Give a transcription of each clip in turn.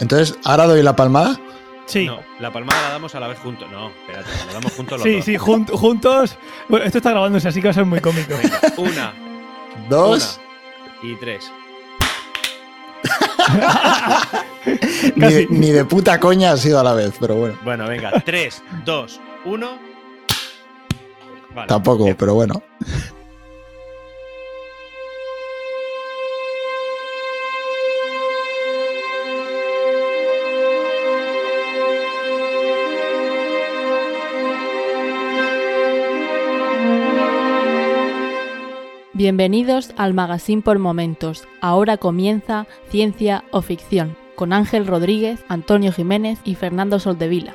Entonces, ¿ahora doy la palmada? Sí. No, la palmada la damos a la vez juntos. No, espérate, la damos juntos los Sí, dos. sí, jun- juntos. Bueno, esto está grabándose, así que va a ser muy cómico. Venga, una, Dos. una y tres. Ni, Casi. ni de puta coña ha sido a la vez, pero bueno. Bueno, venga, tres, dos, uno. Vale. Tampoco, bien. pero bueno. Bienvenidos al Magazine por Momentos. Ahora comienza Ciencia o Ficción con Ángel Rodríguez, Antonio Jiménez y Fernando Soldevila.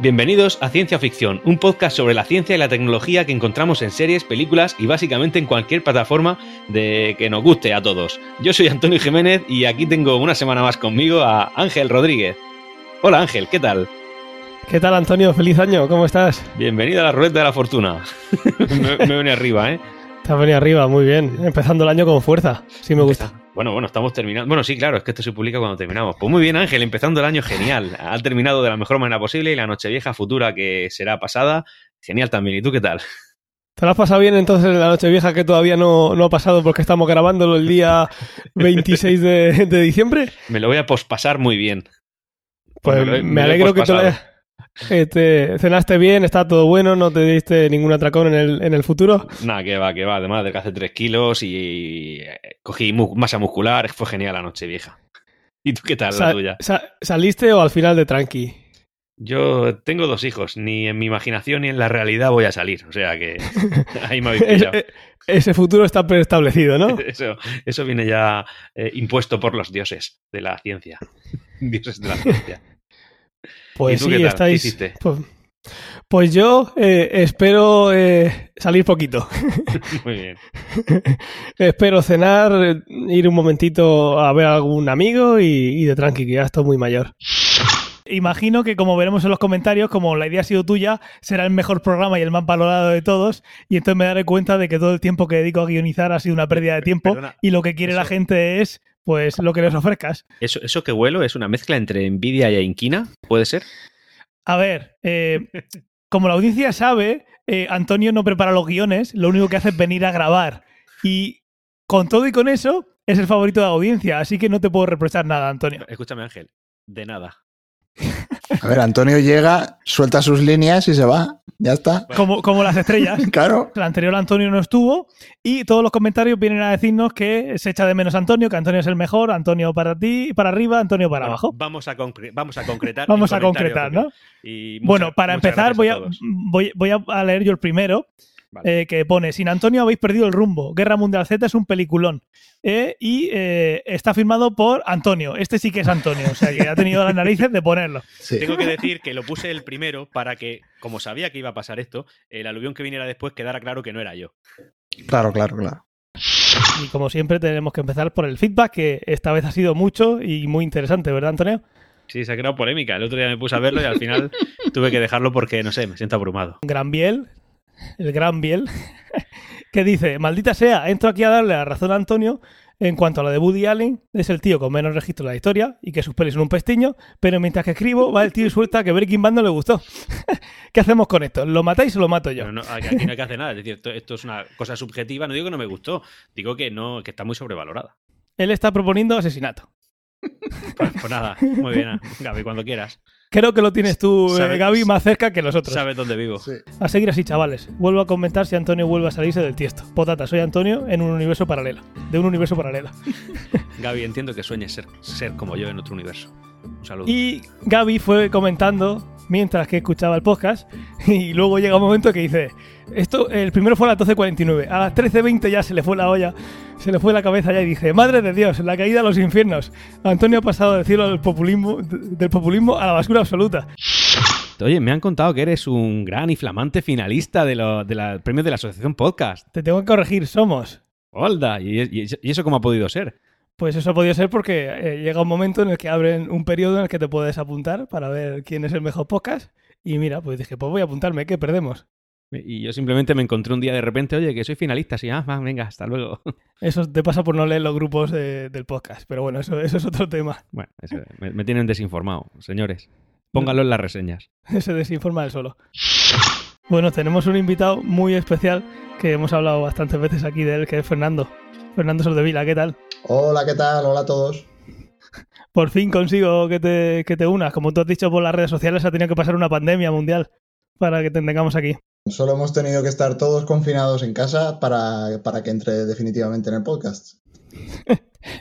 Bienvenidos a Ciencia Ficción, un podcast sobre la ciencia y la tecnología que encontramos en series, películas y básicamente en cualquier plataforma de que nos guste a todos. Yo soy Antonio Jiménez y aquí tengo una semana más conmigo a Ángel Rodríguez. Hola Ángel, ¿qué tal? ¿Qué tal, Antonio? Feliz año, ¿cómo estás? Bienvenido a la ruleta de la fortuna. me, me vení arriba, ¿eh? Te has venido arriba, muy bien. Empezando el año con fuerza. Sí, me gusta. Bueno, bueno, estamos terminando. Bueno, sí, claro, es que esto se publica cuando terminamos. Pues muy bien, Ángel, empezando el año genial. Ha terminado de la mejor manera posible y la Nochevieja futura que será pasada, genial también. ¿Y tú qué tal? ¿Te lo has pasado bien entonces en la noche vieja que todavía no, no ha pasado porque estamos grabándolo el día 26 de, de diciembre? Me lo voy a pospasar muy bien. Pues me, alegro que hayas- eh, te cenaste bien, está todo bueno, no te diste ningún atracón en el, en el futuro. Nada, que va, que va. Además de que hace 3 kilos y eh, cogí masa muscular. Fue genial la Nochevieja. ¿Y tú qué tal Sa- la tuya? sa- ¿Saliste o al final de tranqui? Yo tengo dos hijos. Ni en mi imaginación ni en la realidad voy a salir. O sea que ahí me habéis pillado. eh, ese futuro está preestablecido, ¿no? Eso, eso viene ya eh, impuesto por los dioses de la ciencia. Dioses de la ciencia. Pues ¿Y tú sí, qué tal? estáis. ¿Qué hiciste? Pues, pues yo eh, espero eh, salir poquito. Muy bien. espero cenar, ir un momentito a ver a algún amigo y, y de tranqui, que ya estoy muy mayor. Imagino que como veremos en los comentarios, como la idea ha sido tuya, será el mejor programa y el más valorado de todos, y entonces me daré cuenta de que todo el tiempo que dedico a guionizar ha sido una pérdida de tiempo Perdona, y lo que quiere la gente es pues lo que les ofrezcas. ¿Eso, ¿Eso que huelo es una mezcla entre envidia y inquina? ¿Puede ser? A ver, eh, como la audiencia sabe, eh, Antonio no prepara los guiones, lo único que hace es venir a grabar. Y con todo y con eso, es el favorito de la audiencia, así que no te puedo reprochar nada, Antonio. Escúchame, Ángel. De nada. A ver, Antonio llega, suelta sus líneas y se va. Ya está. Como, como las estrellas. Claro. El anterior Antonio no estuvo y todos los comentarios vienen a decirnos que se echa de menos Antonio, que Antonio es el mejor, Antonio para ti, para arriba, Antonio para Bueno, abajo. Vamos a, concre- vamos a concretar. Vamos a concretar. ¿no? Y muchas- Bueno, para empezar voy a, voy a leer yo el primero, Vale. eh, que pone, sin Antonio habéis perdido el rumbo. Guerra Mundial Z es un peliculón. Eh, y eh, está firmado por Antonio. Este sí que es Antonio, o sea que ha tenido las narices de ponerlo. Sí. Tengo que decir que lo puse el primero para que, como sabía que iba a pasar esto, el aluvión que viniera después quedara claro que no era yo. Claro, claro, claro. Y como siempre tenemos que empezar por el feedback, que esta vez ha sido mucho y muy interesante, ¿verdad, Antonio? Sí, se ha creado polémica. El otro día me puse a verlo y al final tuve que dejarlo porque, no sé, me siento abrumado. Gran Biel, el Gran Biel, que dice, maldita sea, entro aquí a darle la razón a Antonio en cuanto a lo de Woody Allen, es el tío con menos registro de la historia y que sus pelis son un pestiño, pero mientras que escribo va el tío y suelta que Breaking Bad no le gustó. ¿Qué hacemos con esto? ¿Lo matáis o lo mato yo? No, aquí no hay que hacer nada. Es decir, esto, esto es una cosa subjetiva. No digo que no me gustó, digo que no, que está muy sobrevalorada. Él está proponiendo asesinato. Pues, pues nada, muy bien, Gaby, cuando quieras. Creo que lo tienes tú, eh, Gaby, más cerca que los otros. Sabes dónde vivo. A seguir así, chavales. Vuelvo a comentar si Antonio vuelve a salirse del tiesto. Potata, soy Antonio en un universo paralelo. De un universo paralelo. Gaby, entiendo que sueñes ser, ser como yo en otro universo. Un saludo. Y Gaby fue comentando mientras que escuchaba el podcast y luego llega un momento que dice, esto, el primero fue a las 12.49, a las 13.20 ya se le fue la olla, se le fue la cabeza ya y dice, madre de Dios, la caída a los infiernos. Antonio ha pasado del cielo del populismo, del populismo a la basura absoluta. Oye, me han contado que eres un gran y flamante finalista de los de la- premios de la Asociación Podcast. Te tengo que corregir, somos. Holda, ¿y, y- y eso cómo ha podido ser? Pues eso ha podido ser porque eh, llega un momento en el que abren un periodo en el que te puedes apuntar para ver quién es el mejor podcast. Y mira, pues dije, pues voy a apuntarme, ¿qué perdemos? Y yo simplemente me encontré un día de repente, oye, que soy finalista, sí, ah, venga, hasta luego. Eso te pasa por no leer los grupos del podcast, pero bueno, eso, eso es otro tema. Bueno, me, tienen desinformado, señores. Póngalo en las reseñas. Se desinforma él solo. Bueno, tenemos un invitado muy especial que hemos hablado bastantes veces aquí de él, que es Fernando. Fernando Soldevila, ¿qué tal? Hola, ¿qué tal? Hola a todos. Por fin consigo que te, que te unas. Como tú has dicho por las redes sociales, ha tenido que pasar una pandemia mundial para que te tengamos aquí. Solo hemos tenido que estar todos confinados en casa para, que entre definitivamente en el podcast.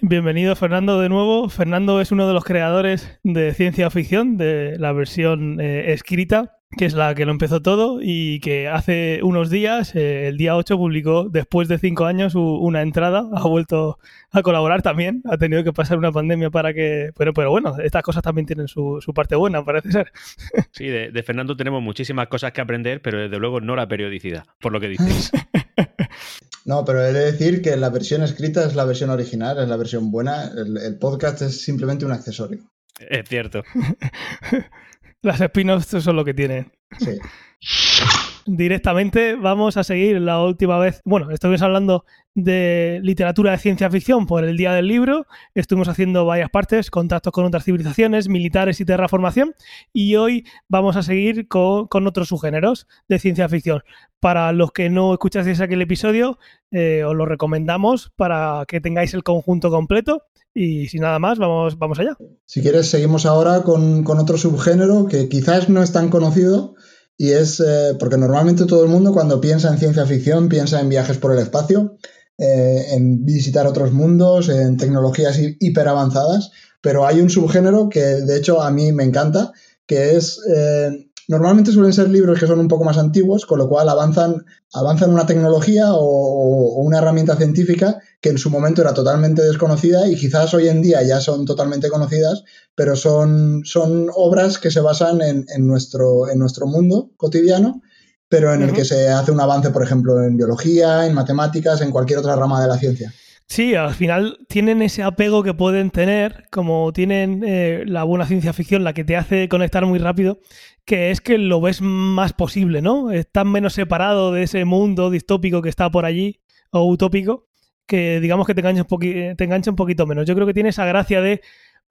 Bienvenido Fernando de nuevo. Fernando es uno de los creadores de ciencia ficción, de la versión eh, escrita que es la que lo empezó todo y que hace unos días, eh, el día 8, publicó, después de cinco años, una entrada, ha vuelto a colaborar también, ha tenido que pasar una pandemia para que... Pero, pero bueno, estas cosas también tienen su, parte buena, parece ser. Sí, de, Fernando tenemos muchísimas cosas que aprender, pero desde luego no la periodicidad, por lo que dices. No, pero he de decir que la versión escrita es la versión original, es la versión buena, el podcast es simplemente un accesorio. Es cierto. Las spin-offs son lo que tienen. Sí. Directamente vamos a seguir la última vez. Bueno, estuvimos hablando de literatura de ciencia ficción por el Día del Libro. Estuvimos haciendo varias partes, contactos con otras civilizaciones, militares y terraformación. Y hoy vamos a seguir con, otros subgéneros de ciencia ficción. Para los que no escuchasteis aquel episodio, eh, os lo recomendamos para que tengáis el conjunto completo. Y sin nada más, vamos, vamos allá. Si quieres, seguimos ahora con, otro subgénero que quizás no es tan conocido y es eh, porque normalmente todo el mundo cuando piensa en ciencia ficción piensa en viajes por el espacio, eh, en visitar otros mundos, en tecnologías hiper avanzadas, pero hay un subgénero que de hecho a mí me encanta, que es eh, Normalmente suelen ser libros que son un poco más antiguos, con lo cual avanzan, avanzan una tecnología o, una herramienta científica que en su momento era totalmente desconocida y quizás hoy en día ya son totalmente conocidas, pero son, son obras que se basan en, nuestro, en nuestro mundo cotidiano, pero en el que se hace un avance, por ejemplo, en biología, en matemáticas, en cualquier otra rama de la ciencia. Sí, al final tienen ese apego que pueden tener, como tienen eh, la buena ciencia ficción, la que te hace conectar muy rápido, que es que lo ves más posible, ¿no? Estás menos separado de ese mundo distópico que está por allí, o utópico, que digamos que te engancha un, te engancha un poquito menos. Yo creo que tiene esa gracia de,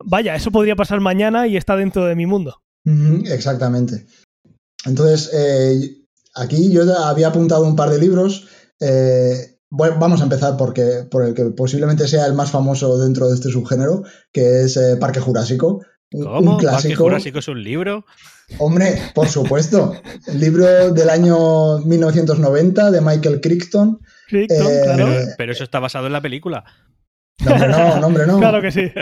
vaya, eso podría pasar mañana y está dentro de mi mundo. exactamente. Entonces, eh, aquí yo había apuntado un par de libros. Eh, vamos a empezar porque, por el que posiblemente sea el más famoso dentro de este subgénero, que es eh, Parque Jurásico. ¿Cómo? ¿Parque Jurásico es un libro? Hombre, por supuesto. El libro del año 1990 de Michael Crichton. Crichton, eh, claro. Pero eso está basado en la película. No, hombre, no, no, hombre, no. Claro que sí.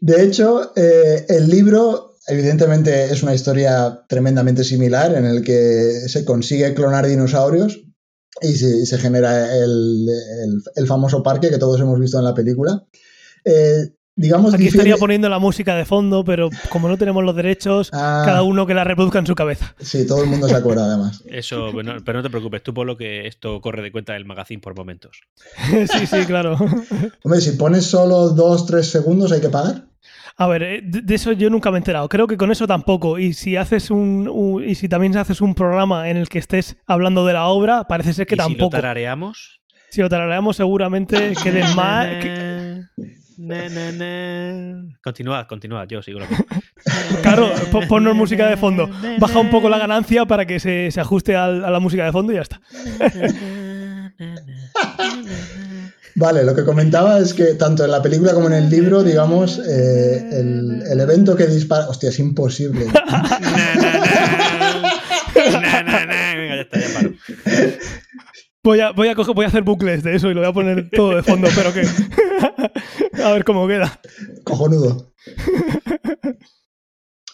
De hecho, eh, el libro, evidentemente, es una historia tremendamente similar en el que se consigue clonar dinosaurios y se, genera el, famoso parque que todos hemos visto en la película. Eh, digamos, Aquí estaría poniendo la música de fondo, pero como no tenemos los derechos, ah. cada uno que la reproduzca en su cabeza. Sí, todo el mundo se acuerda además. Eso, pero no te preocupes, tú por lo que esto corre de cuenta del magazine por momentos. sí, sí, claro. Hombre, si pones solo dos, tres segundos, ¿hay que pagar? A ver, eh, de eso yo nunca me he enterado. Creo que con eso tampoco. Y si haces un, y si también haces un programa en el que estés hablando de la obra, parece ser que tampoco. Si lo tarareamos. Si lo tarareamos, seguramente quede más. Continúa, continúa, yo sigo lo Claro, ponnos música de fondo. Baja un poco la ganancia para que se, se ajuste a la música de fondo y ya está. Vale, lo que comentaba es que tanto en la película como en el libro, digamos, eh, el, evento que dispara. Hostia, es imposible. Voy a, voy, a coger, voy a hacer bucles de eso y lo voy a poner todo de fondo, pero que. a ver cómo queda. Cojonudo.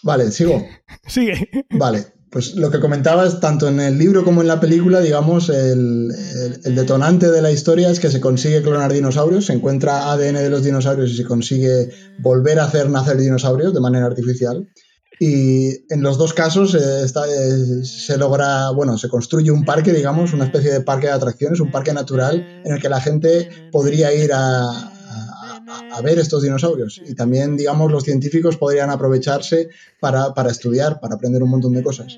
Vale, sigo. Sigue. Vale. Pues lo que comentabas, tanto en el libro como en la película, digamos, el, detonante de la historia es que se consigue clonar dinosaurios, se encuentra ADN de los dinosaurios y se consigue volver a hacer nacer dinosaurios de manera artificial. Y en los dos casos eh, eh, se logra, bueno, se construye un parque, digamos, una especie de parque de atracciones, un parque natural en el que la gente podría ir a, a, ver estos dinosaurios. Y también, digamos, los científicos podrían aprovecharse para, estudiar, para aprender un montón de cosas.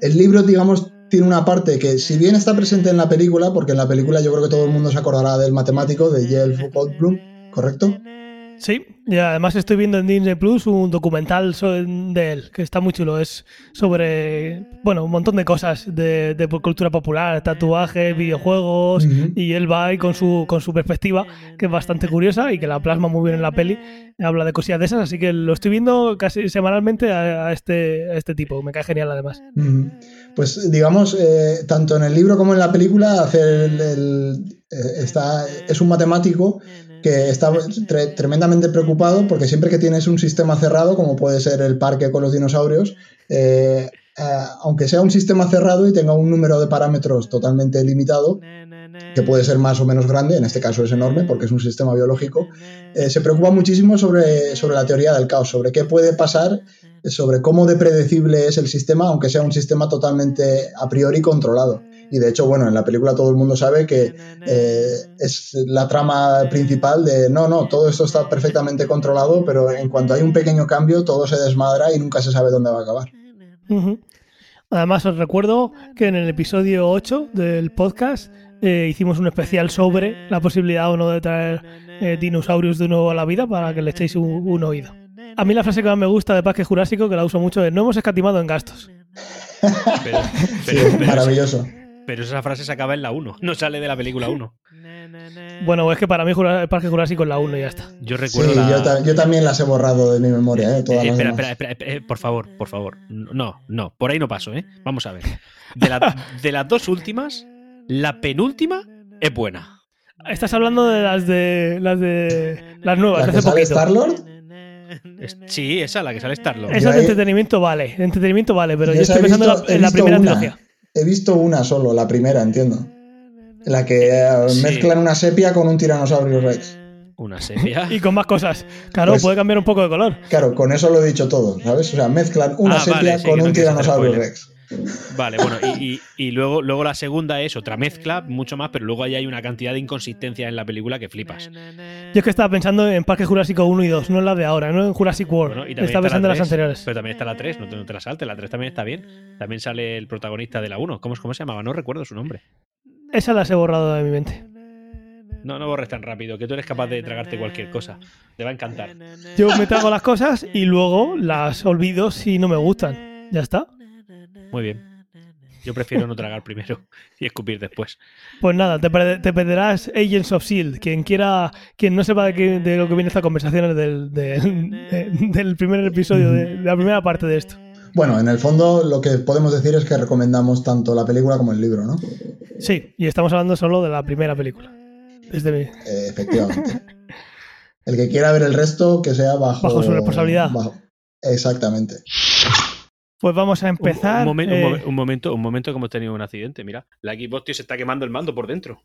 El libro, digamos, tiene una parte que, si bien está presente en la película, porque en la película yo creo que todo el mundo se acordará del matemático de Yale Goldblum, ¿correcto? Sí, y además estoy viendo en Disney Plus un documental de él, que está muy chulo. Es sobre, bueno, un montón de cosas de, de cultura popular, tatuajes, videojuegos, y él va ahí con su, con su perspectiva, que es bastante curiosa y que la plasma muy bien en la peli. Habla de cosillas de esas, así que lo estoy viendo casi semanalmente a, este, este tipo. Me cae genial además. Pues digamos, eh, tanto en el libro como en la película, hacer el, eh, está, es un matemático que está tremendamente preocupado porque siempre que tienes un sistema cerrado, como puede ser el parque con los dinosaurios, eh, eh, aunque sea un sistema cerrado y tenga un número de parámetros totalmente limitado, que puede ser más o menos grande, en este caso es enorme porque es un sistema biológico, eh, se preocupa muchísimo sobre, sobre la teoría del caos, sobre qué puede pasar, sobre cómo de predecible es el sistema, aunque sea un sistema totalmente a priori controlado. Y de hecho, bueno, en la película todo el mundo sabe que eh, es la trama principal de no, no, todo esto está perfectamente controlado, pero en cuanto hay un pequeño cambio, todo se desmadra y nunca se sabe dónde va a acabar. Además, os recuerdo que en el episodio 8 del podcast eh, hicimos un especial sobre la posibilidad o no de traer eh, dinosaurios de nuevo a la vida para que le echéis un, oído. A mí la frase que más me gusta de Parque Jurásico, que la uso mucho, es no hemos escatimado en gastos. maravilloso. Pero esa frase se acaba en la 1, no sale de la película 1. Bueno, es que para mí el Parque Jurásico es la 1 y ya está. Yo recuerdo. yo, también las he borrado de mi memoria, ¿eh? eh espera, espera, espera, eh, por favor, por favor. No, no, por ahí no paso, ¿eh? Vamos a ver. De, las dos últimas, la penúltima es buena. Estás hablando de las de las de las nuevas, ¿La que sale Star-Lord? Sí, esa, la que sale Star-Lord. Esa de entretenimiento vale, de entretenimiento vale, pero yo, estoy pensando en la primera trilogía. He visto una solo, la primera, entiendo. La que eh, mezclan una sepia con un tiranosaurio rex. Una sepia. y con más cosas. Claro, pues puede cambiar un poco de color. Claro, con eso lo he dicho todo, ¿sabes? O sea, mezclan una ah, sepia con un tiranosaurio rex. Vale, bueno, y, luego, luego la segunda es otra mezcla, mucho más, pero luego ahí hay una cantidad de inconsistencias en la película que flipas. Yo es que estaba pensando en Parque Jurásico 1 y 2, no en la de ahora, no en Jurassic World. estaba pensando en las anteriores. Pero también está la 3, no te, la saltes, la 3 también está bien. También sale el protagonista de la 1. ¿Cómo, ¿Cómo se llamaba? No recuerdo su nombre. Esa la he borrado de mi mente. No, no borres tan rápido, que tú eres capaz de tragarte cualquier cosa. Te va a encantar. Yo me trago las cosas y luego las olvido si no me gustan. Ya está. Muy bien. Yo prefiero no tragar primero y escupir después. Pues nada, te, perderás Agents of Shield. Quien quiera, quien no sepa de, lo que viene esta conversación del, del primer episodio, de, la primera parte de esto. Bueno, en el fondo lo que podemos decir es que recomendamos tanto la película como el libro, ¿no? Sí, y estamos hablando solo de la primera película. Desde eh, efectivamente. el que quiera ver el resto, que sea bajo... Bajo su responsabilidad. Exactamente. Pues vamos a empezar. Un, momento, eh, un, momento, un momento que hemos tenido un accidente. Mira, la Xbox tío, se está quemando el mando por dentro.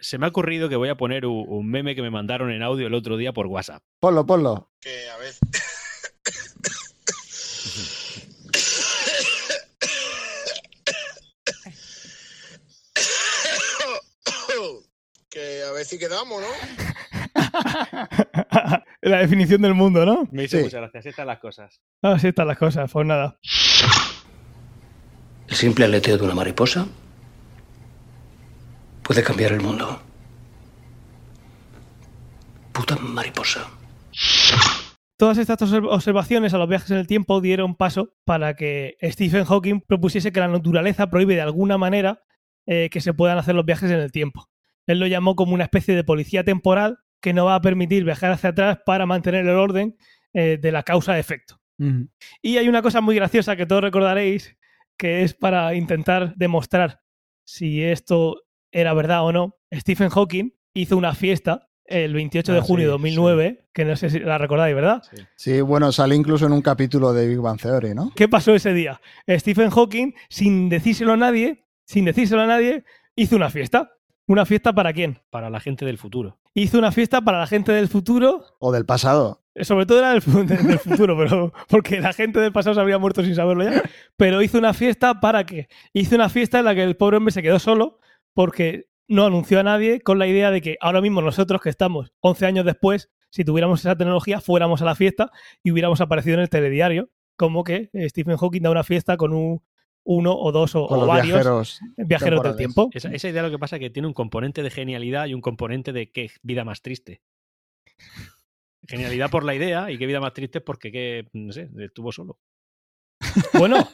Se me ha ocurrido que voy a poner un, meme que me mandaron en audio el otro día por WhatsApp. Ponlo, ponlo. Que a ver. que a ver si quedamos, ¿no? la definición del mundo, ¿no? Me dice muchas gracias. Así están las cosas. Ah, así están las cosas. Pues nada. El simple aleteo de una mariposa puede cambiar el mundo. Puta mariposa. Todas estas observaciones a los viajes en el tiempo dieron paso para que Stephen Hawking propusiese que la naturaleza prohíbe de alguna manera eh, que se puedan hacer los viajes en el tiempo. Él lo llamó como una especie de policía temporal que no va a permitir viajar hacia atrás para mantener el orden eh, de la causa-efecto. Y hay una cosa muy graciosa que todos recordaréis, que es para intentar demostrar si esto era verdad o no. Stephen Hawking hizo una fiesta el 28 de ah, junio de 2009, que no sé si la recordáis, ¿verdad? Sí. bueno, sale incluso en un capítulo de Big Bang Theory, ¿no? ¿Qué pasó ese día? Stephen Hawking, sin decírselo a nadie, sin decírselo a nadie, hizo una fiesta. ¿Una fiesta para quién? Para la gente del futuro. Hizo una fiesta para la gente del futuro. O del pasado. Eh, sobre todo era del, futuro, pero porque la gente del pasado se habría muerto sin saberlo ya. Pero hizo una fiesta para qué? Hizo una fiesta en la que el pobre hombre se quedó solo porque no anunció a nadie con la idea de que ahora mismo nosotros que estamos 11 años después, si tuviéramos esa tecnología, fuéramos a la fiesta y hubiéramos aparecido en el telediario como que Stephen Hawking da una fiesta con un uno o dos o, varios viajeros. viajeros del tiempo. Esa, esa idea lo que pasa es que tiene un componente de genialidad y un componente de qué vida más triste. Genialidad por la idea y qué vida más triste porque, que, no sé, estuvo solo. Bueno,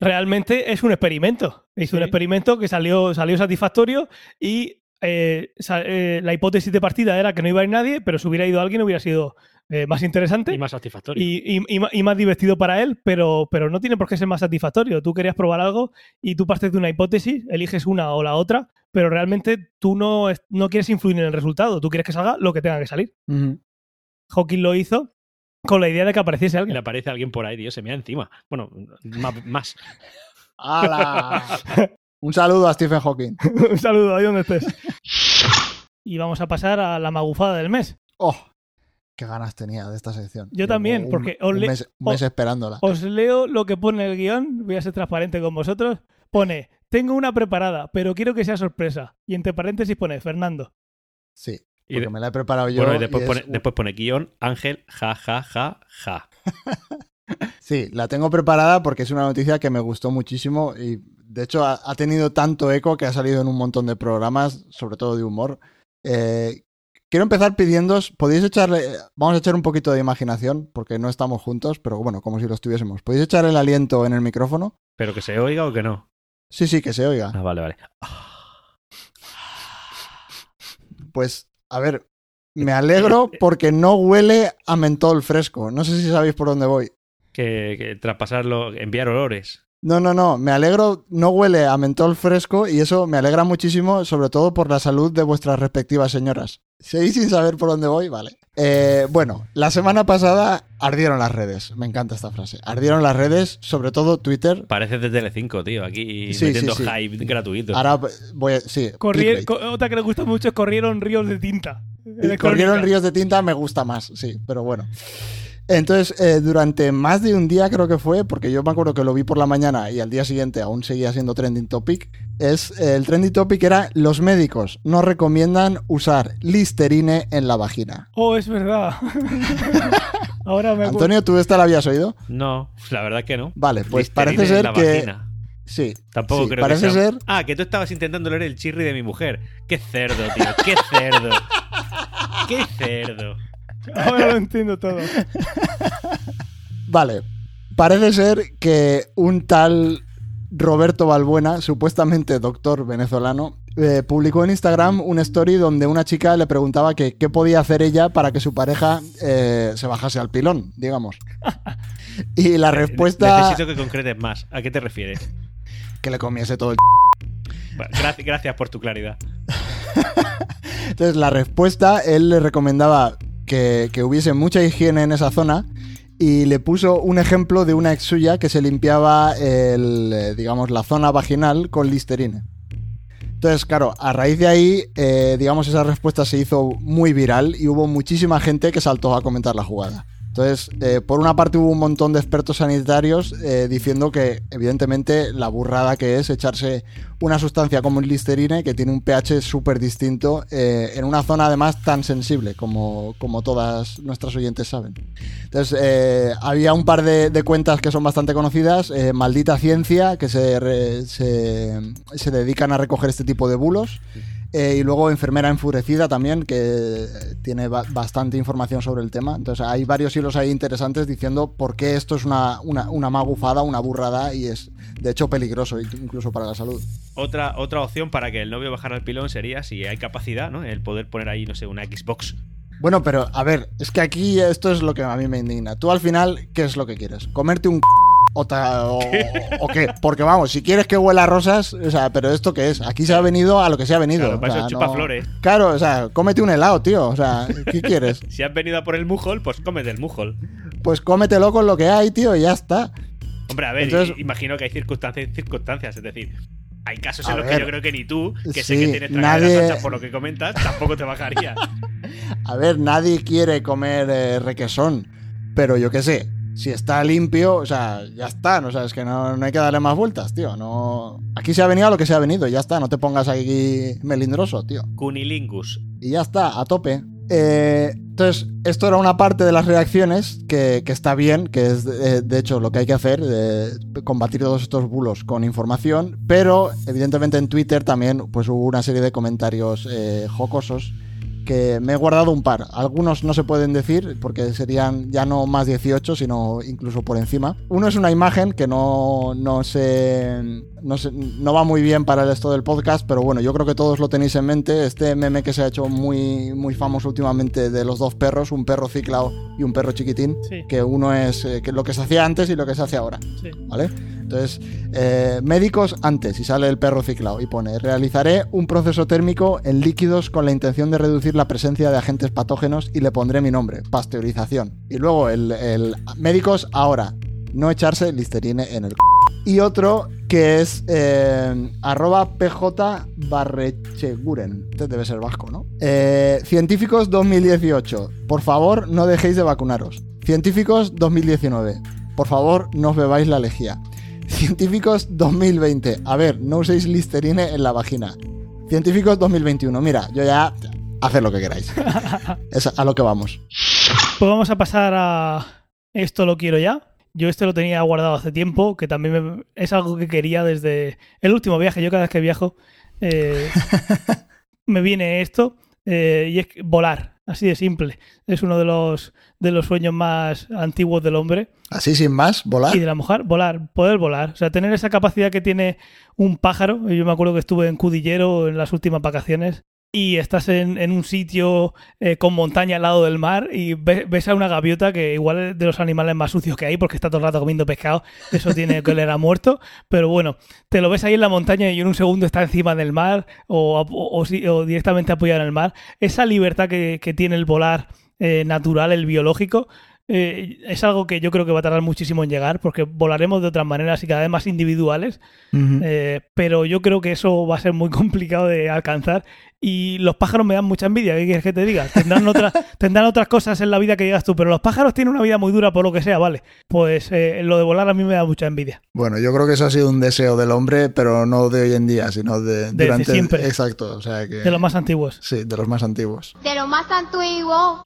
realmente es un experimento. Hizo un experimento que salió, salió satisfactorio y eh, eh, la hipótesis de partida era que no iba a ir nadie, pero si hubiera ido alguien hubiera sido eh, más interesante Y más satisfactorio. y, y- y ma- y más divertido para él, pero, pero no tiene por qué ser más satisfactorio. Tú querías probar algo y tú partes de una hipótesis, eliges una o la otra, pero realmente tú no, no quieres influir en el resultado. Tú quieres que salga lo que tenga que salir. Ujú. Hawking lo hizo con la idea de que apareciese Y alguien. le aparece alguien por ahí, Dios, se me da encima. Bueno, más. más. ¡Hala! Un saludo a Stephen Hawking. Un saludo ahí donde estés. Y vamos a pasar a la magufada del mes. ¡Oh! ¡Qué ganas tenía de esta sección! Yo Llevo también, un- porque os un le- mes, un mes os- esperándola. Os leo lo que pone el guion, voy a ser transparente con vosotros. Pone, tengo una preparada, pero quiero que sea sorpresa. Y entre paréntesis pone, Fernando. Sí, Y porque de- me la he preparado yo. bueno, y y después, es pone, después pone guion, Ángel, ja, ja, ja, ja. Sí, la tengo preparada porque es una noticia que me gustó muchísimo y de hecho ha, ha tenido tanto eco que ha salido en un montón de programas, sobre todo de humor. Eh, quiero empezar pidiéndoos, podéis echarle, vamos a echar un poquito de imaginación porque no estamos juntos, pero bueno, como si lo estuviésemos. ¿Podéis echar el aliento en el micrófono? Pero que se oiga o que no. Sí, sí, que se oiga. Ah, vale, vale. Pues, a ver, me alegro porque no huele a mentol fresco. No sé si sabéis por dónde voy. Que, que traspasarlo, enviar olores. No, no, no, me alegro, no huele a mentol fresco y eso me alegra muchísimo, sobre todo por la salud de vuestras respectivas señoras. ¿Seguís sin saber por dónde voy? Vale. Eh, bueno, la semana pasada ardieron las redes, me encanta esta frase, ardieron las redes, sobre todo Twitter. Parece de Telecinco, tío, aquí Sí, metiendo sí, sí. hype gratuito. Ahora voy a... Sí, co- otra que nos gusta mucho es corrieron ríos de tinta. Corrieron ríos de tinta me gusta más, sí, pero bueno. Entonces, eh, durante más de un día creo que fue, porque yo me acuerdo que lo vi por la mañana y al día siguiente aún seguía siendo trending topic, es eh, el trending topic era los médicos no recomiendan usar Listerine en la vagina. Oh, es verdad. Ahora me. Antonio, ¿tú esta la habías oído? No, la verdad que no. Vale, pues Listerine parece en ser la que... vagina. Sí, Tampoco sí, creo parece que sea... ser... Ah, que tú estabas intentando leer el chirri de mi mujer. Qué cerdo, tío. Qué cerdo. Qué cerdo. Ahora lo entiendo todo. Vale, parece ser que un tal Roberto Balbuena, supuestamente doctor venezolano, eh, publicó en Instagram una story donde una chica le preguntaba que qué podía hacer ella para que su pareja eh, se bajase al pilón, digamos. Y la respuesta Necesito que concretes más. ¿A qué te refieres? que le comiese todo el Bueno, gracias, gracias por tu claridad. Entonces, la respuesta, él le recomendaba que, hubiese mucha higiene en esa zona y le puso un ejemplo de una ex suya que se limpiaba el, eh, digamos, la zona vaginal con Listerine. Entonces, claro, a raíz de ahí, eh, digamos, esa respuesta se hizo muy viral y hubo muchísima gente que saltó a comentar la jugada. Entonces, eh, por una parte hubo un montón de expertos sanitarios eh, diciendo que, evidentemente, la burrada que es echarse una sustancia como el Listerine, que tiene un pH súper distinto, eh, en una zona además tan sensible como, como todas nuestras oyentes saben. Entonces, había un par de, cuentas que son bastante conocidas, Maldita Ciencia, que se, re- se dedican a recoger este tipo de bulos. Eh, y luego Enfermera Enfurecida también, que tiene ba- bastante información sobre el tema. Entonces hay varios hilos ahí interesantes diciendo por qué esto es una, una, una magufada, una burrada y es de hecho peligroso incluso para la salud. Otra, otra opción para que el novio bajara al pilón sería, si hay capacidad, ¿no? El poder poner ahí, no sé, una Xbox. Bueno, pero a ver, es que aquí esto es lo que a mí me indigna. Tú al final, ¿qué es lo que quieres? ¿Comerte un c- o, ta- o, o qué? Porque vamos, si quieres que huela a rosas, o sea, pero ¿esto qué es? Aquí se ha venido a lo que se ha venido. Claro, para o sea, eso chupa flores. Claro, o sea, cómete un helado, tío. O sea, ¿qué quieres? Si has venido a por el mujol, pues cómete el mujol. Pues cómetelo con lo que hay, tío, y ya está. Hombre, a ver, Entonces- imagino que hay circunstancias y circunstancias. Es decir, hay casos en los ver, que yo creo que ni tú, que sé que tienes nadie- anchas por lo que comentas, tampoco te bajarías. A ver, nadie quiere comer eh, requesón, pero yo qué sé, si está limpio, o sea, ya está, o sea, es que no, no hay que darle más vueltas, tío, no... Aquí se ha venido a lo que se ha venido, ya está, no te pongas aquí melindroso, tío. Cunilingus. Y ya está, a tope. Eh, entonces, esto era una parte de las reacciones que, que está bien, que es de, de hecho lo que hay que hacer, eh, combatir todos estos bulos con información, pero evidentemente en Twitter también pues, hubo una serie de comentarios eh, jocosos que me he guardado un par. Algunos no se pueden decir porque serían ya no más 18, sino incluso por encima. Uno es una imagen que no, no, se, no, se- no va muy bien para el esto del podcast, pero bueno, yo creo que todos lo tenéis en mente. Este meme que se ha hecho muy, muy famoso últimamente de los dos perros, un perro ciclao y un perro chiquitín, Sí. que uno es eh, que lo que se hacía antes y lo que se hace ahora. Sí. ¿vale? Entonces, eh, médicos antes, y sale el perro ciclado, y pone, realizaré un proceso térmico en líquidos con la intención de reducir la presencia de agentes patógenos y le pondré mi nombre, pasteurización. Y luego el, médicos ahora, no echarse listerine en el c y otro que es eh, arroba pj. Este debe ser vasco, ¿no? Eh, científicos 2018. Por favor, no dejéis de vacunaros. Científicos 2019. Por favor, no os bebáis la lejía. Científicos 2020. A ver, no uséis listerine en la vagina. Científicos 2021. Mira, yo ya... Haced lo que queráis. Es a lo que vamos. Pues vamos a pasar a esto lo quiero ya. Yo este lo tenía guardado hace tiempo, que también me- es algo que quería desde el último viaje. Yo cada vez que viajo eh, me viene esto eh, y es volar, así de simple. Es uno de los, de los sueños más antiguos del hombre Así sin más, volar. y de la mujer, volar, poder volar. O sea, tener esa capacidad que tiene un pájaro. Yo me acuerdo que estuve en Cudillero en las últimas vacaciones y estás en, en un sitio eh, con montaña al lado del mar y ve- ves a una gaviota que igual es de los animales más sucios que hay porque está todo el rato comiendo pescado. Eso tiene que oler a muerto. Pero bueno, te lo ves ahí en la montaña y en un segundo está encima del mar o, o- o si- o directamente apoyado en el mar. Esa libertad que, que tiene el volar eh, natural, el biológico, eh, es algo que yo creo que va a tardar muchísimo en llegar porque volaremos de otras maneras y cada vez más individuales, eh, pero yo creo que eso va a ser muy complicado de alcanzar y los pájaros me dan mucha envidia, ¿qué quieres que te diga? Tendrán, otra- tendrán otras cosas en la vida que digas tú, pero los pájaros tienen una vida muy dura por lo que sea, ¿vale? Pues eh, lo de volar a mí me da mucha envidia. Bueno, yo creo que eso ha sido un deseo del hombre, pero no de hoy en día, sino de Desde durante siempre. Exacto, o sea que De los más antiguos. sí, de los más antiguos. de lo más antiguo.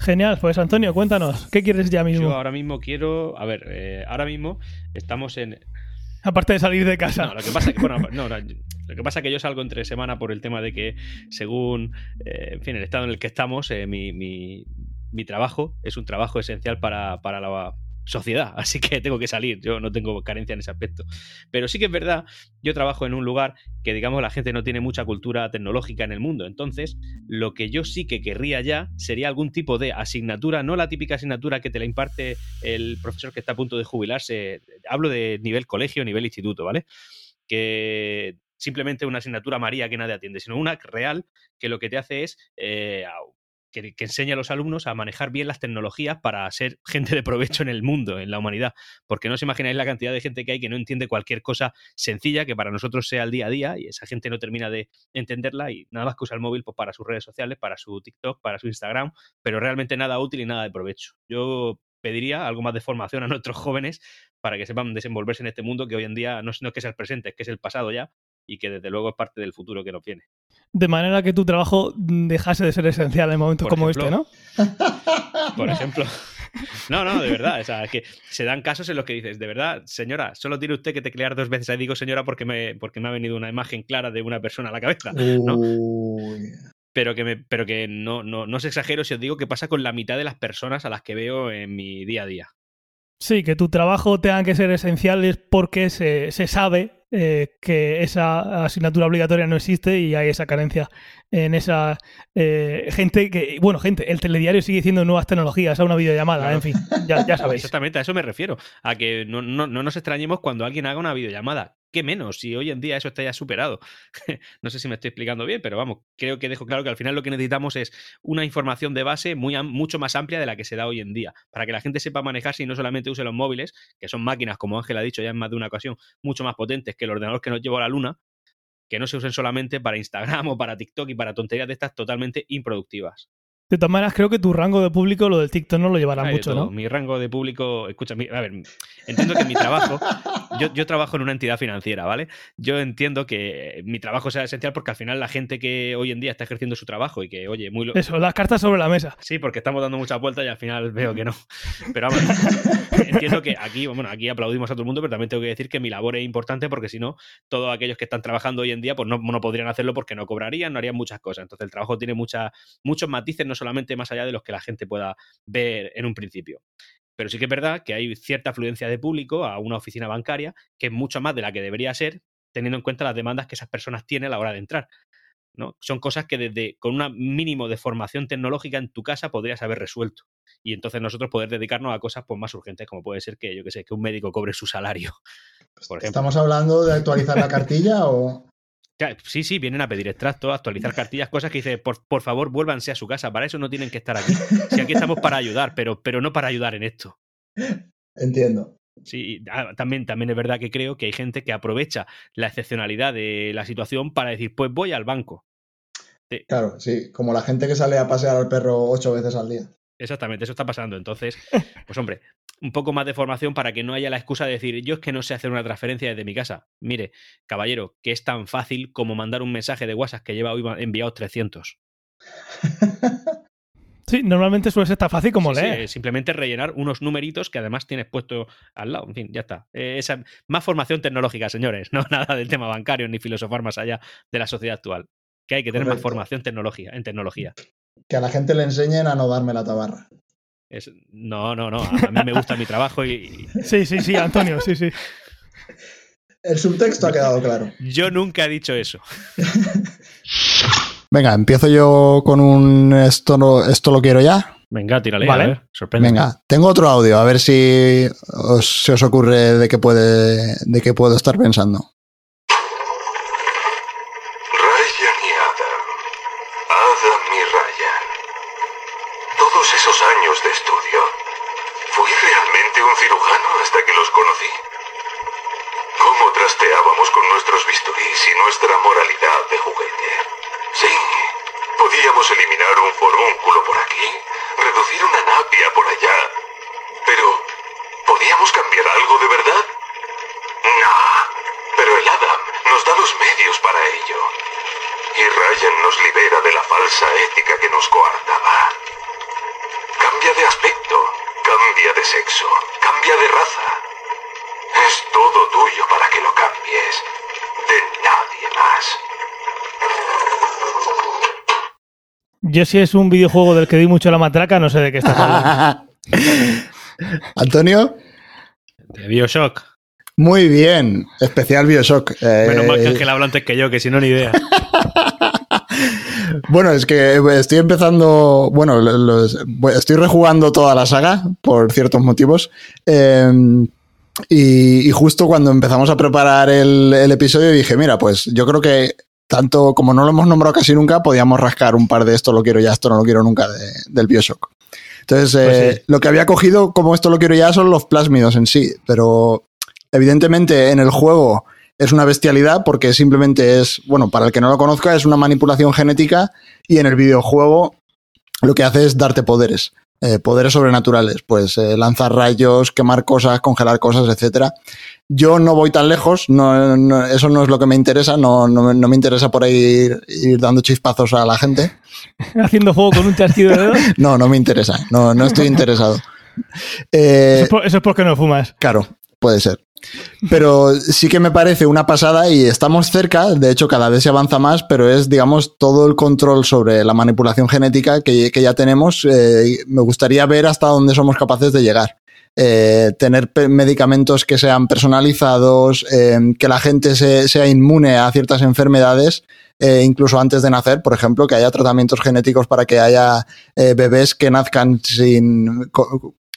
Genial, pues Antonio, cuéntanos, ¿qué quieres ya mismo? Yo ahora mismo quiero. A ver, eh, ahora mismo estamos en. Aparte de salir de casa. No, lo que pasa pasa que yo salgo entre semana por el tema de que, según, eh, en fin, el estado en el que estamos, eh, mi, mi- mi trabajo es un trabajo esencial para, para la sociedad, así que tengo que salir, yo no tengo carencia en ese aspecto. Pero sí que es verdad, yo trabajo en un lugar que, digamos, la gente no tiene mucha cultura tecnológica en el mundo, entonces, lo que yo sí que querría ya sería algún tipo de asignatura, no la típica asignatura que te la imparte el profesor que está a punto de jubilarse, hablo de nivel colegio, nivel instituto, ¿vale? Que simplemente una asignatura María que nadie atiende, sino una real que lo que te hace es eh, que, enseña a los alumnos a manejar bien las tecnologías para ser gente de provecho en el mundo, en la humanidad. Porque no os imagináis la cantidad de gente que hay que no entiende cualquier cosa sencilla que para nosotros sea el día a día y esa gente no termina de entenderla y nada más que usa el móvil pues, para sus redes sociales, para su TikTok, para su Instagram, pero realmente nada útil y nada de provecho. Yo pediría algo más de formación a nuestros jóvenes para que sepan desenvolverse en este mundo que hoy en día no es, no es que sea el presente, es que es el pasado ya y que desde luego es parte del futuro que nos viene. De manera que tu trabajo dejase de ser esencial en momentos Por como ejemplo, este, ¿no? Por ejemplo. No, no, de verdad. O sea, es que se dan casos en los que dices, de verdad, señora, solo tiene usted que teclear dos veces. Ahí digo señora porque me, porque me ha venido una imagen clara de una persona a la cabeza. ¿no? Pero que, me, pero que no, no, no os exagero si os digo que pasa con la mitad de las personas a las que veo en mi día a día. Sí, que tu trabajo tenga que ser esencial es porque se, se sabe eh, que esa asignatura obligatoria no existe y hay esa carencia en esa eh, gente que, bueno, gente, el telediario sigue diciendo nuevas tecnologías a una videollamada, Claro. en fin, ya, ya sabéis. Exactamente, a eso me refiero. A que no, no, no nos extrañemos cuando alguien haga una videollamada. ¿Qué menos? Si hoy en día eso está ya superado. no sé si me estoy explicando bien, pero vamos, creo que dejo claro que al final lo que necesitamos es una información de base muy, mucho más amplia de la que se da hoy en día. Para que la gente sepa manejarse y no solamente use los móviles, que son máquinas, como Ángel ha dicho ya en más de una ocasión, mucho más potentes que el ordenador que nos llevó a la luna, que no se usen solamente para Instagram o para TikTok y para tonterías de estas totalmente improductivas. De todas maneras, creo que tu rango de público, lo del TikTok, no lo llevará mucho, todo. ¿no? Mi rango de público, escucha, mi- a ver, entiendo que mi trabajo, yo, yo trabajo en una entidad financiera, ¿vale? Yo entiendo que mi trabajo sea esencial porque al final la gente que hoy en día está ejerciendo su trabajo y que, oye, muy... lo- Eso, las cartas sobre la mesa. Sí, porque estamos dando muchas vueltas y al final veo que no. Pero vamos, entiendo que aquí, bueno, aquí aplaudimos a todo el mundo, pero también tengo que decir que mi labor es importante porque si no, todos aquellos que están trabajando hoy en día, pues no, no podrían hacerlo porque no cobrarían, no harían muchas cosas. Entonces el trabajo tiene muchos matices, no solamente más allá de los que la gente pueda ver en un principio. Pero sí que es verdad que hay cierta afluencia de público a una oficina bancaria que es mucho más de la que debería ser, teniendo en cuenta las demandas que esas personas tienen a la hora de entrar. ¿No? Son cosas que desde con un mínimo de formación tecnológica en tu casa podrías haber resuelto. Y entonces nosotros poder dedicarnos a cosas pues, más urgentes, como puede ser que, yo que sé, que un médico cobre su salario. Por ejemplo. ¿Estamos hablando de actualizar la cartilla o...? Sí, sí, vienen a pedir extractos, actualizar cartillas, cosas que dice, por, por favor, vuélvanse a su casa. Para eso no tienen que estar aquí. Si aquí estamos para ayudar, pero, pero no para ayudar en esto. Entiendo. Sí, ah, también, también es verdad que creo que hay gente que aprovecha la excepcionalidad de la situación para decir, pues voy al banco. Claro, sí, como la gente que sale a pasear al perro ocho veces al día. Exactamente, eso está pasando. Entonces, pues hombre, un poco más de formación para que no haya la excusa de decir, yo es que no sé hacer una transferencia desde mi casa. Mire, caballero, que es tan fácil como mandar un mensaje de WhatsApp que lleva hoy enviados 300. Sí, normalmente suele ser tan fácil como Sí, leer. simplemente rellenar unos numeritos que además tienes puesto al lado. En fin, ya está. Eh, esa, más formación tecnológica, señores. No nada del tema bancario ni filosofar más allá de la sociedad actual. Que hay que tener más formación tecnología, en tecnología. Que a la gente le enseñen a no darme la tabarra. Es- no, no, no. A mí me gusta mi trabajo y, Sí, sí, sí, Antonio, sí, sí. El subtexto ha quedado claro. y yo nunca he dicho eso. Venga, empiezo yo con un esto, no- esto lo quiero ya. Venga, tírale, Vale. a ver, sorprende. Venga, tengo otro audio, a ver si os, se os ocurre de qué puede, de qué puedo estar pensando. Ryan y Adam. Adam y Ryan. Todos esos años de estudio. Fui realmente un cirujano hasta que los conocí. Cómo trasteábamos con nuestros bisturís y nuestra moralidad de juguete. Sí, podíamos eliminar un forúnculo por aquí, reducir una napia por allá. Pero, ¿podíamos cambiar algo de verdad? No, Adam nos da los medios para ello. Y Ryan nos libera de la falsa ética que nos coartaba. Cambia de aspecto, cambia de sexo, cambia de raza. Es todo tuyo para que lo cambies. De nadie más. Yo si es un videojuego del que di mucho la matraca, no sé de qué estás hablando. Antonio, De Bioshock. Muy bien. Especial Bioshock. Eh, Menos mal que Ángel habla antes que yo, que si no, ni idea. Bueno, es que estoy empezando. Bueno, los- estoy rejugando toda la saga por ciertos motivos. Eh, y, y justo cuando empezamos a preparar el, el episodio dije, mira, pues yo creo que tanto como no lo hemos nombrado casi nunca, podíamos rascar un par de esto lo quiero ya, esto no lo quiero nunca de- del Bioshock. Entonces, eh, Pues sí. lo que había cogido como esto lo quiero ya son los plásmidos en sí, pero evidentemente en el juego es una bestialidad porque simplemente es, bueno, para el que no lo conozca, es una manipulación genética y en el videojuego lo que hace es darte poderes, eh, poderes sobrenaturales, pues eh, lanzar rayos, quemar cosas, congelar cosas, etcétera. Yo no voy tan lejos, no, no- eso no es lo que me interesa, no, me- no me interesa por ahí ir, ir dando chispazos a la gente. Haciendo juego con un chasquido de dedos. No, no me interesa, no, no estoy interesado. Eh, Eso es, por- eso es porque no fumas. Claro, puede ser. Pero sí que me parece una pasada y estamos cerca, de hecho cada vez se avanza más, pero es, digamos, todo el control sobre la manipulación genética que, ya tenemos. eh, me gustaría ver hasta dónde somos capaces de llegar. Eh, tener medicamentos que sean personalizados, eh, que la gente se- sea inmune a ciertas enfermedades, incluso antes de nacer, por ejemplo, que haya tratamientos genéticos para que haya bebés que nazcan sin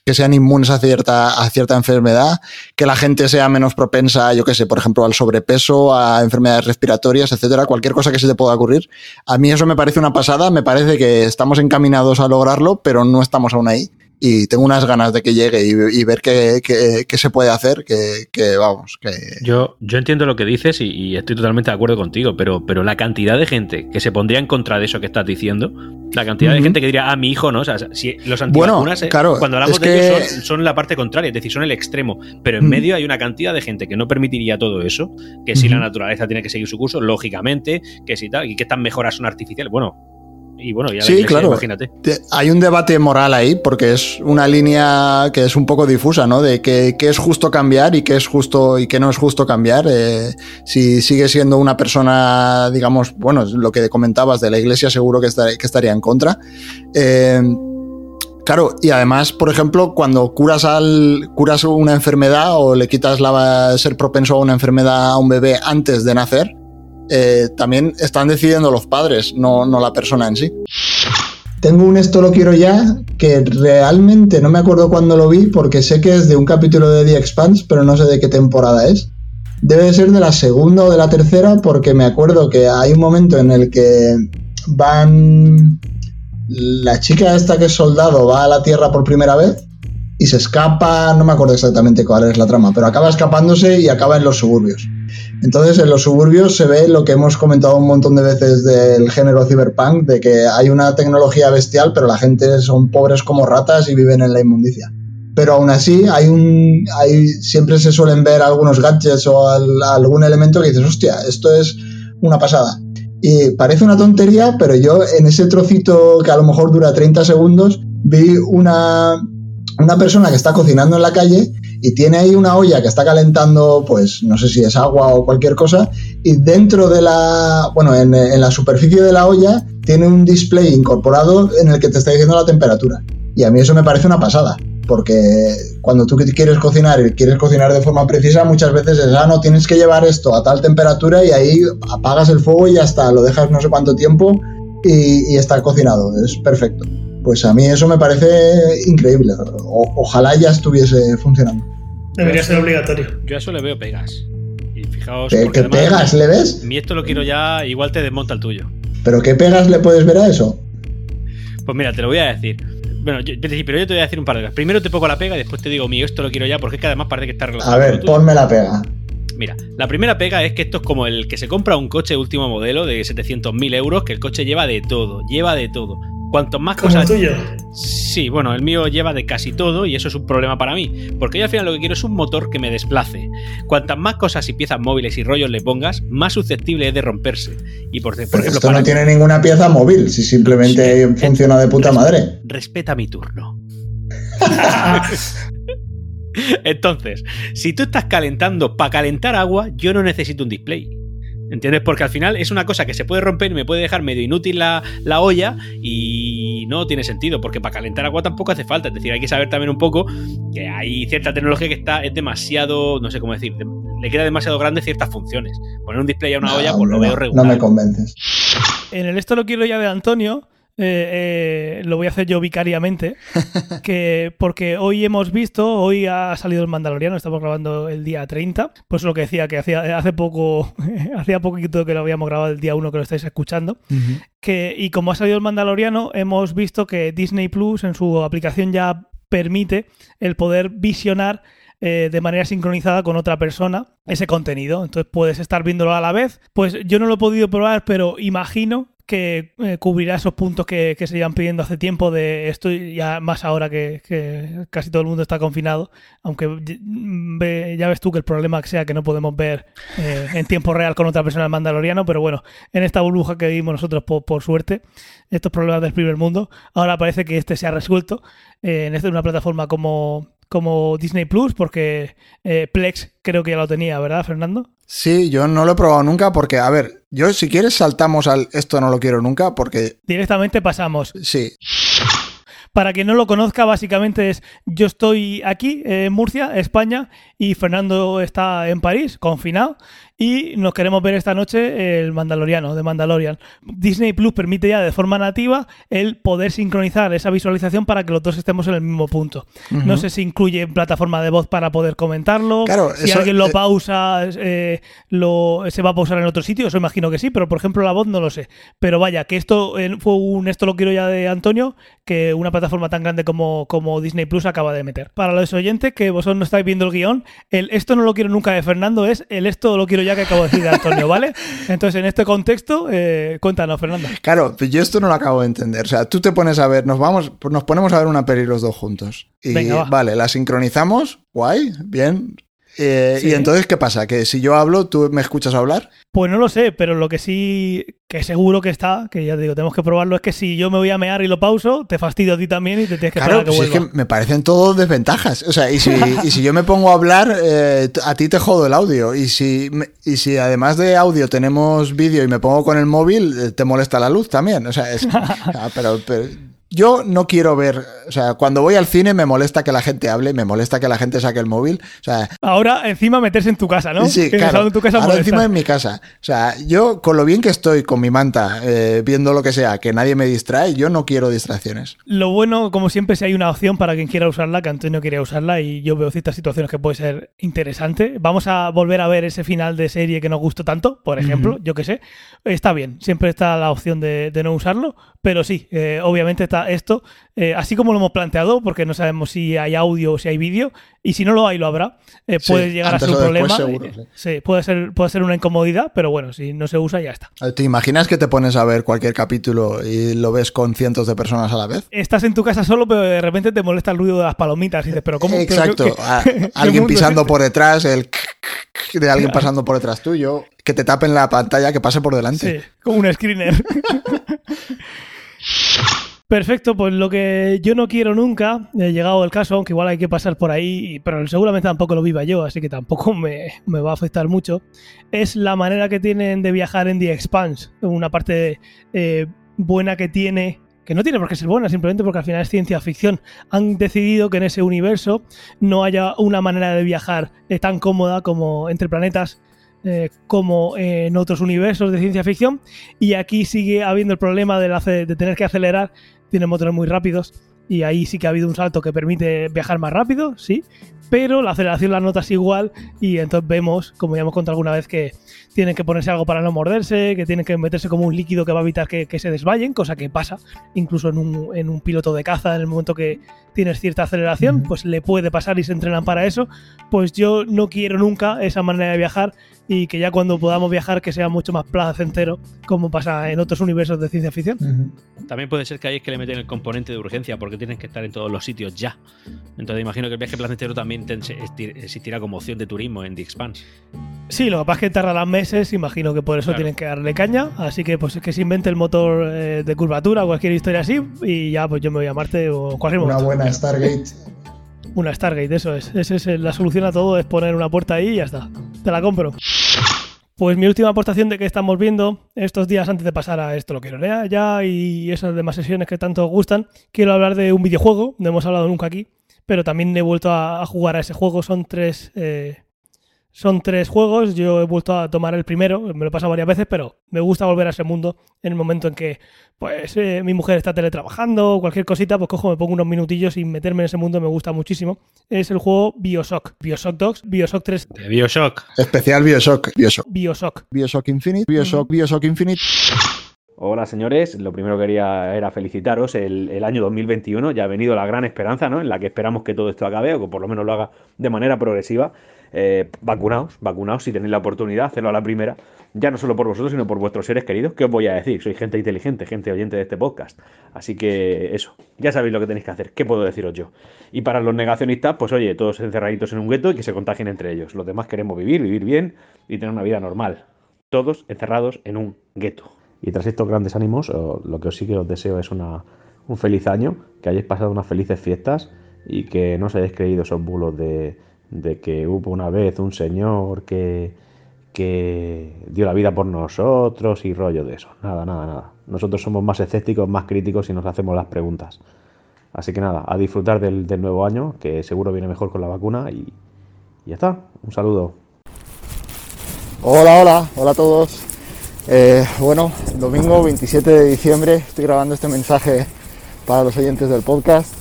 que sean inmunes a cierta, a cierta enfermedad, que la gente sea menos propensa, yo qué sé, por ejemplo, al sobrepeso, a enfermedades respiratorias, etcétera, cualquier cosa que se te pueda ocurrir. A mí eso me parece una pasada, me parece que estamos encaminados a lograrlo, pero no estamos aún ahí. Y tengo unas ganas de que llegue y, y ver qué, qué- qué se puede hacer, que, que, vamos, que... Yo, yo entiendo lo que dices y, y estoy totalmente de acuerdo contigo, pero, pero la cantidad de gente que se pondría en contra de eso que estás diciendo, la cantidad de gente que diría, ah, mi hijo no, o sea, si los Bueno, antivacunas, eh, claro, cuando hablamos de ellos que- son, son la parte contraria, es decir, son el extremo, pero en medio hay una cantidad de gente que no permitiría todo eso, que si la naturaleza tiene que seguir su curso, lógicamente, que si tal, y que estas mejoras son artificiales, bueno, y bueno, ya Sí, claro. imagínate. Te- Hay un debate moral ahí porque es una línea que es un poco difusa, ¿no? De que, qué es justo cambiar y qué es justo y qué no es justo cambiar. Eh, si sigue siendo una persona, digamos, bueno, lo que comentabas de la iglesia, seguro que, estar- que estaría en contra. Eh, claro, y además, por ejemplo, cuando curas al curas una enfermedad o le quitas la ser propenso a una enfermedad a un bebé antes de nacer, eh, también están decidiendo los padres, no, no la persona en sí. Tengo un esto lo quiero ya que realmente no me acuerdo cuándo lo vi porque sé que es de un capítulo de The Expanse, pero no sé de qué temporada es. Debe ser de la segunda o de la tercera porque me acuerdo que hay un momento en el que van... La chica esta que es soldado va a la Tierra por primera vez y se escapa, no me acuerdo exactamente cuál es la trama, pero acaba escapándose y acaba en los suburbios. Entonces, en los suburbios se ve lo que hemos comentado un montón de veces del género cyberpunk, de que hay una tecnología bestial, pero la gente son pobres como ratas y viven en la inmundicia. Pero aún así, hay un, hay, siempre se suelen ver algunos gadgets o al- algún elemento que dices, hostia, esto es una pasada. Y parece una tontería, pero yo en ese trocito que a lo mejor dura 30 segundos, vi una, una persona que está cocinando en la calle y tiene ahí una olla que está calentando, pues no sé si es agua o cualquier cosa, y dentro de la, bueno, en, la superficie de la olla tiene un display incorporado en el que te está diciendo la temperatura. Y a mí eso me parece una pasada, porque cuando tú quieres cocinar y quieres cocinar de forma precisa, muchas veces es, ah, no, tienes que llevar esto a tal temperatura y ahí apagas el fuego y ya está, lo dejas no sé cuánto tiempo y está cocinado, es perfecto. Pues a mí eso me parece increíble. O- ojalá ya estuviese funcionando. Debería ser obligatorio. Yo a eso le veo pegas. Y fijaos, ¿Qué, qué además- pegas le ves? Mi esto lo quiero ya, igual te desmonta el tuyo. ¿Pero qué pegas le puedes ver a eso? Pues mira, te lo voy a decir. Bueno, yo, pero yo te voy a decir un par de cosas. Primero te pongo la pega y después te digo, mi esto lo quiero ya, porque es que además parece que está relacionado A con ver, tuyo. ponme la pega. Mira, la primera pega es que esto es como el que se compra un coche último modelo de 700.000 euros, que el coche lleva de todo, lleva de todo. Cuanto más Como cosas. el tuyo. Sí, bueno, el mío lleva de casi todo y eso es un problema para mí. Porque yo al final lo que quiero es un motor que me desplace. Cuantas más cosas y piezas móviles y rollos le pongas, más susceptible es de romperse. Y por, por Pero ejemplo, esto para no tiene ninguna pieza móvil, si simplemente Sí. funciona de puta madre. respeta mi turno. Entonces, si tú estás calentando para calentar agua, yo no necesito un display. ¿Entiendes? Porque al final es una cosa que se puede romper y me puede dejar medio inútil la, la olla y no tiene sentido, porque para calentar agua tampoco hace falta. Es decir, hay que saber también un poco que hay cierta tecnología que está, es demasiado, no sé cómo decir, de- le queda demasiado grande ciertas funciones. Poner un display a una No, olla, pues lo veo regular. no me convences. En el esto lo quiero ya de Antonio, eh, eh, lo voy a hacer yo vicariamente, que porque hoy hemos visto, hoy ha salido el Mandaloriano, estamos grabando el día 30, pues lo que decía que hacía hace poco, hacía poquito que lo habíamos grabado el día 1 que lo estáis escuchando, que y como ha salido el Mandaloriano, hemos visto que Disney Plus en su aplicación ya permite el poder visionar eh, de manera sincronizada con otra persona ese contenido. Entonces puedes estar viéndolo a la vez. Pues yo no lo he podido probar, pero imagino que eh, cubrirá esos puntos que, se llevan pidiendo hace tiempo de esto y ya más ahora que, casi todo el mundo está confinado, aunque y- ve- ya ves tú que el problema sea que no podemos ver eh, en tiempo real con otra persona el Mandaloriano, pero bueno, en esta burbuja que vivimos nosotros por, por suerte, estos problemas del primer mundo, ahora parece que este se ha resuelto eh, en esta una plataforma como, como Disney Plus, porque eh, Plex creo que ya lo tenía, ¿verdad, Fernando? Sí, yo no lo he probado nunca porque, a ver, yo si quieres saltamos al esto no lo quiero nunca porque Directamente pasamos. sí, Para quien no lo conozca, básicamente es yo estoy aquí, eh, en Murcia, España, y Fernando está en París, confinado, y nos queremos ver esta noche el Mandaloriano, de Mandalorian. Disney Plus permite ya de forma nativa el poder sincronizar esa visualización para que los dos estemos en el mismo punto. No sé si incluye plataforma de voz para poder comentarlo, Claro, si eso, alguien lo eh, pausa, eh, lo, se va a pausar en otro sitio, eso imagino que sí, pero por ejemplo la voz no lo sé. Pero vaya, que esto fue un esto lo quiero ya de Antonio, que una plataforma tan grande como, como Disney Plus acaba de meter. Para los oyentes que vosotros no estáis viendo el guion, el esto no lo quiero nunca de Fernando es el esto lo quiero ya que acabo de decir de Antonio, ¿vale? Entonces en este contexto, eh, cuéntanos, Fernando. Claro, pues yo esto no lo acabo de entender. O sea, tú te pones a ver, nos vamos, nos ponemos a ver una peli los dos juntos. Y Venga, va. vale, la sincronizamos, guay, bien. Eh, Sí. Y entonces, ¿qué pasa? Que si yo hablo, ¿tú me escuchas hablar? Pues no lo sé, pero lo que sí, que seguro que está, que ya te digo, tenemos que probarlo, es que si yo me voy a mear y lo pauso, te fastidio a ti también y te tienes que Claro, esperar a que pues es vuelva. que me parecen todos desventajas. O sea, y si, y si yo me pongo a hablar, eh, a ti te jodo el audio. Y si, y si además de audio tenemos vídeo y me pongo con el móvil, eh, te molesta la luz también. O sea, es, pero, pero yo no quiero ver. O sea, cuando voy al cine me molesta que la gente hable, me molesta que la gente saque el móvil. O sea, Ahora encima meterse en tu casa, ¿no? Sí, Que claro. tu casa Ahora molesta. encima en mi casa. O sea, yo con lo bien que estoy con mi manta, eh, viendo lo que sea, que nadie me distrae, yo no quiero distracciones. Lo bueno, como siempre, si hay una opción para quien quiera usarla, que Antonio quería usarla y yo veo ciertas situaciones que puede ser interesante. Vamos a volver a ver ese final de serie que nos gustó tanto, por ejemplo, yo que sé. Está bien, siempre está la opción de, de no usarlo, pero sí, eh, obviamente está esto, eh, así como lo hemos planteado, porque no sabemos si hay audio o si hay vídeo, y si no lo hay, lo habrá. Eh, Sí, puede llegar a ser un problema. seguro, Eh, sí, puede ser, puede ser una incomodidad, pero bueno, si no se usa, ya está. ¿Te imaginas que te pones a ver cualquier capítulo y lo ves con cientos de personas a la vez? Estás en tu casa solo, pero de repente te molesta el ruido de las palomitas y dices, pero ¿cómo? ¿Pero Exacto. qué- A- alguien pisando este? por detrás, el de alguien pasando por detrás tuyo, que te tapen la pantalla, que pase por delante. Sí, como un screener. Perfecto, pues lo que yo no quiero nunca, he llegado el caso, aunque igual hay que pasar por ahí, pero seguramente tampoco lo viva yo, así que tampoco me, me va a afectar mucho, es la manera que tienen de viajar en The Expanse, una parte eh, buena que tiene, que no tiene por qué ser buena, simplemente porque al final es ciencia ficción. Han decidido que en ese universo no haya una manera de viajar eh, tan cómoda como entre planetas eh, como en otros universos de ciencia ficción. Y aquí sigue habiendo el problema de, la de tener que acelerar. Tienen motores muy rápidos. Y ahí sí que ha habido un salto que permite viajar más rápido, sí. Pero la aceleración la notas igual. Y entonces vemos, como ya hemos contado alguna vez, que tienen que ponerse algo para no morderse, que tienen que meterse como un líquido que va a evitar que, que se desvayen, cosa que pasa incluso en un, en un piloto de caza, en el momento que tienes cierta aceleración, pues le puede pasar y se entrenan para eso. Pues yo no quiero nunca esa manera de viajar y que ya cuando podamos viajar que sea mucho más placentero, como pasa en otros universos de ciencia ficción. También puede ser que ahí es que le meten el componente de urgencia porque tienen que estar en todos los sitios ya. Entonces imagino que el viaje placentero también existirá como opción de turismo en The Expanse. Sí, lo que pasa es que tardarán meses, imagino que por eso Claro. tienen que darle caña, así que pues que se invente el motor eh, de curvatura o cualquier historia así y ya pues yo me voy a Marte o cualquier Una momento. buena Stargate. Una Stargate, eso es. Esa es la solución a todo, es poner una puerta ahí y ya está. Te la compro. Pues mi última aportación de que estamos viendo estos días antes de pasar a esto lo quiero leer ya y esas demás sesiones que tanto os gustan, quiero hablar de un videojuego, no hemos hablado nunca aquí, pero también he vuelto a, a jugar a ese juego. Son tres, eh, son tres juegos, yo he vuelto a tomar el primero, me lo he pasado varias veces, pero me gusta volver a ese mundo en el momento en que pues eh, mi mujer está teletrabajando o cualquier cosita, pues cojo, me pongo unos minutillos y meterme en ese mundo me gusta muchísimo. Es el juego Bioshock, Bioshock Dogs, Bioshock 3, De Bioshock. Especial Bioshock. Bioshock. Bioshock. Bioshock Infinite. Bioshock, Bioshock Infinite. Hola señores, lo primero que quería era felicitaros el, el año 2021, ya ha venido la gran esperanza, ¿no? En la que esperamos que todo esto acabe o que por lo menos lo haga de manera progresiva. Eh, vacunaos, vacunaos si tenéis la oportunidad, hacerlo a la primera, ya no solo por vosotros, sino por vuestros seres queridos. ¿Qué os voy a decir? Soy gente inteligente, gente oyente de este podcast. Así que eso, ya sabéis lo que tenéis que hacer. ¿Qué puedo deciros yo? Y para los negacionistas, pues oye, todos encerraditos en un gueto y que se contagien entre ellos. Los demás queremos vivir, vivir bien y tener una vida normal. Todos encerrados en un gueto. Y tras estos grandes ánimos, lo que sí que os deseo es una, un feliz año, que hayáis pasado unas felices fiestas y que no os hayáis creído esos bulos de, de que hubo una vez un señor que, que dio la vida por nosotros y rollo de eso. Nada, nada, nada. Nosotros somos más escépticos, más críticos y nos hacemos las preguntas. Así que nada, a disfrutar del, nuevo año, que seguro viene mejor con la vacuna y, ya está, un saludo. Hola, hola, hola a todos. Eh, bueno, domingo 27 de diciembre estoy grabando este mensaje para los oyentes del podcast.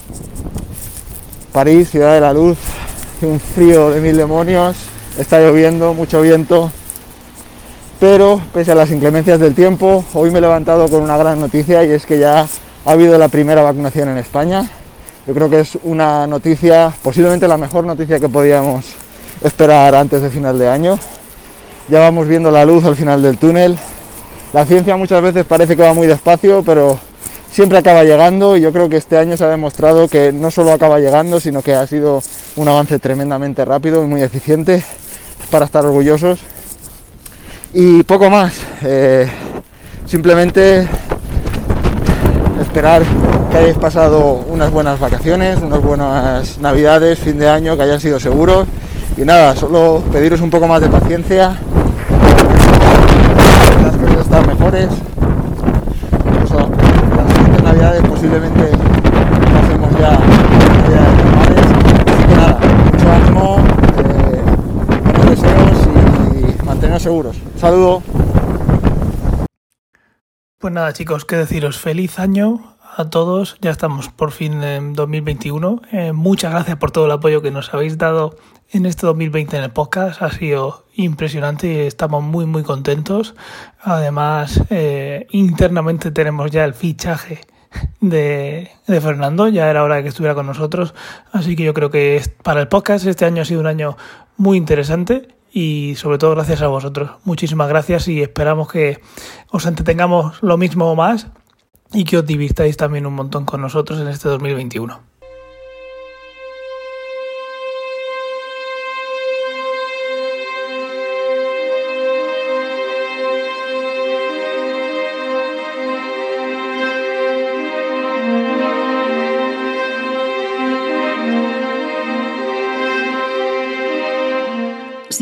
París, ciudad de la luz, un frío de mil demonios, está lloviendo, mucho viento, pero pese a las inclemencias del tiempo, hoy me he levantado con una gran noticia y es que ya ha habido la primera vacunación en España. Yo creo que es una noticia, posiblemente la mejor noticia que podíamos esperar antes de final de año. Ya vamos viendo la luz al final del túnel. La ciencia muchas veces parece que va muy despacio, pero siempre acaba llegando y yo creo que este año se ha demostrado que no solo acaba llegando, sino que ha sido un avance tremendamente rápido y muy eficiente para estar orgullosos. Y poco más, eh, simplemente esperar que hayáis pasado unas buenas vacaciones, unas buenas navidades, fin de año, que hayan sido seguros. Y nada, solo pediros un poco más de paciencia. Las cosas están mejores. Incluso las siguientes navidades posiblemente pasemos ya ánimo, eh, deseos y manteneros seguros. Un saludo. Pues nada, chicos, qué deciros, feliz año a todos. Ya estamos por fin en 2021. Eh, muchas gracias por todo el apoyo que nos habéis dado en este 2020 en el podcast. Ha sido impresionante y estamos muy, muy contentos. Además, eh, internamente tenemos ya el fichaje de, Fernando. Ya era hora de que estuviera con nosotros. Así que yo creo que para el podcast este año ha sido un año muy interesante y sobre todo gracias a vosotros. Muchísimas gracias y esperamos que os entretengamos lo mismo o más y que os divirtáis también un montón con nosotros en este 2021.